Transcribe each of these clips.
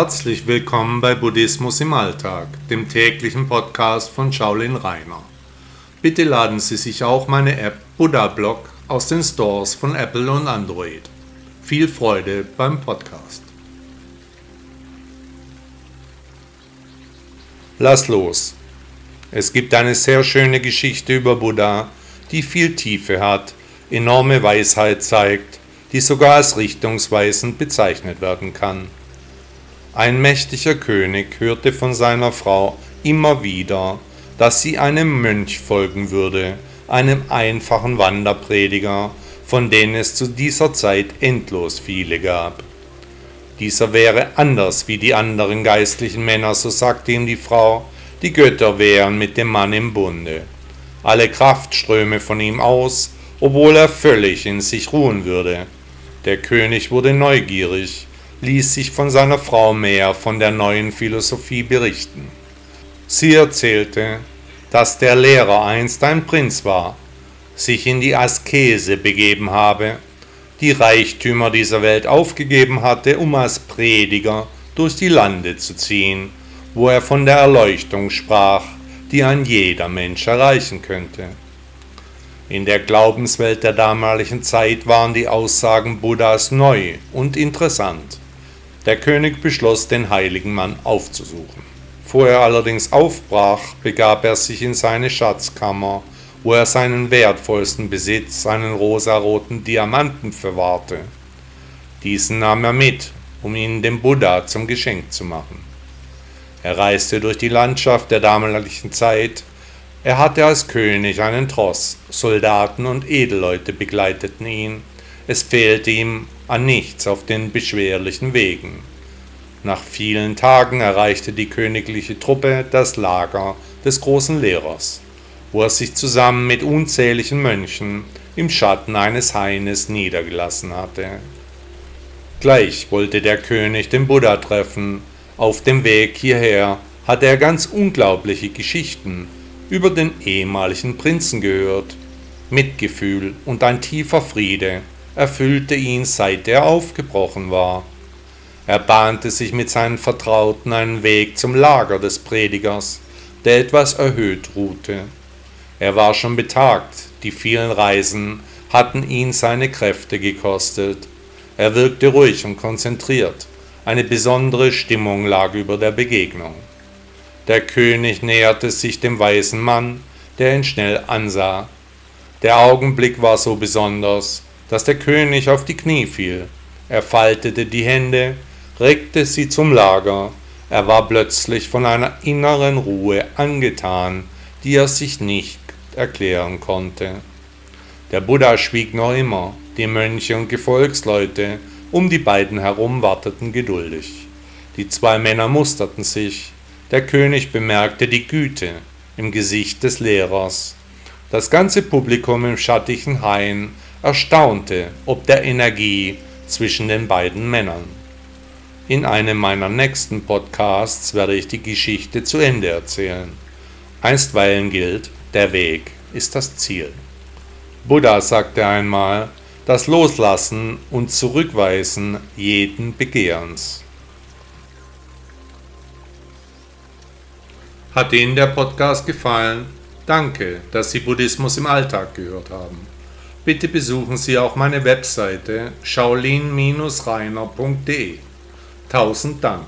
Herzlich willkommen bei Buddhismus im Alltag, dem täglichen Podcast von Shaolin Rainer. Bitte laden Sie sich auch meine App Buddha Blog aus den Stores von Apple und Android. Viel Freude beim Podcast. Lass los. Es gibt eine sehr schöne Geschichte über Buddha, die viel Tiefe hat, enorme Weisheit zeigt, die sogar als richtungsweisend bezeichnet werden kann. Ein mächtiger König hörte von seiner Frau immer wieder, dass sie einem Mönch folgen würde, einem einfachen Wanderprediger, von denen es zu dieser Zeit endlos viele gab. Dieser wäre anders wie die anderen geistlichen Männer, so sagte ihm die Frau, die Götter wären mit dem Mann im Bunde. Alle Kraft ströme von ihm aus, obwohl er völlig in sich ruhen würde. Der König wurde neugierig, ließ sich von seiner Frau mehr von der neuen Philosophie berichten. Sie erzählte, dass der Lehrer einst ein Prinz war, sich in die Askese begeben habe, die Reichtümer dieser Welt aufgegeben hatte, um als Prediger durch die Lande zu ziehen, wo er von der Erleuchtung sprach, die ein jeder Mensch erreichen könnte. In der Glaubenswelt der damaligen Zeit waren die Aussagen Buddhas neu und interessant. Der König beschloss, den heiligen Mann aufzusuchen. Bevor er allerdings aufbrach, begab er sich in seine Schatzkammer, wo er seinen wertvollsten Besitz, seinen rosaroten Diamanten, verwahrte. Diesen nahm er mit, um ihn dem Buddha zum Geschenk zu machen. Er reiste durch die Landschaft der damaligen Zeit. Er hatte als König einen Tross, Soldaten und Edelleute begleiteten ihn. Es fehlte ihm an nichts auf den beschwerlichen Wegen. Nach vielen Tagen erreichte die königliche Truppe das Lager des großen Lehrers, wo er sich zusammen mit unzähligen Mönchen im Schatten eines Haines niedergelassen hatte. Gleich wollte der König den Buddha treffen, auf dem Weg hierher hatte er ganz unglaubliche Geschichten über den ehemaligen Prinzen gehört. Mitgefühl und ein tiefer Friede erfüllte ihn, seit er aufgebrochen war. Er bahnte sich mit seinen Vertrauten einen Weg zum Lager des Predigers, der etwas erhöht ruhte. Er war schon betagt, die vielen Reisen hatten ihn seine Kräfte gekostet. Er wirkte ruhig und konzentriert, eine besondere Stimmung lag über der Begegnung. Der König näherte sich dem weisen Mann, der ihn schnell ansah. Der Augenblick war so besonders, dass der König auf die Knie fiel. Er faltete die Hände regte sie zum Lager. Er war plötzlich von einer inneren Ruhe angetan, die er sich nicht erklären konnte. Der Buddha schwieg noch immer, die Mönche und Gefolgsleute um die beiden herum warteten geduldig. Die zwei Männer musterten sich, der König bemerkte die Güte im Gesicht des Lehrers. Das ganze Publikum im schattigen Hain erstaunte ob der Energie zwischen den beiden Männern. In einem meiner nächsten Podcasts werde ich die Geschichte zu Ende erzählen. Einstweilen gilt, der Weg ist das Ziel. Buddha sagte einmal, das Loslassen und Zurückweisen jeden Begehrens. Hat Ihnen der Podcast gefallen? Danke, dass Sie Buddhismus im Alltag gehört haben. Bitte besuchen Sie auch meine Webseite shaolin-reiner.de. Tausend Dank.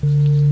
Thank you.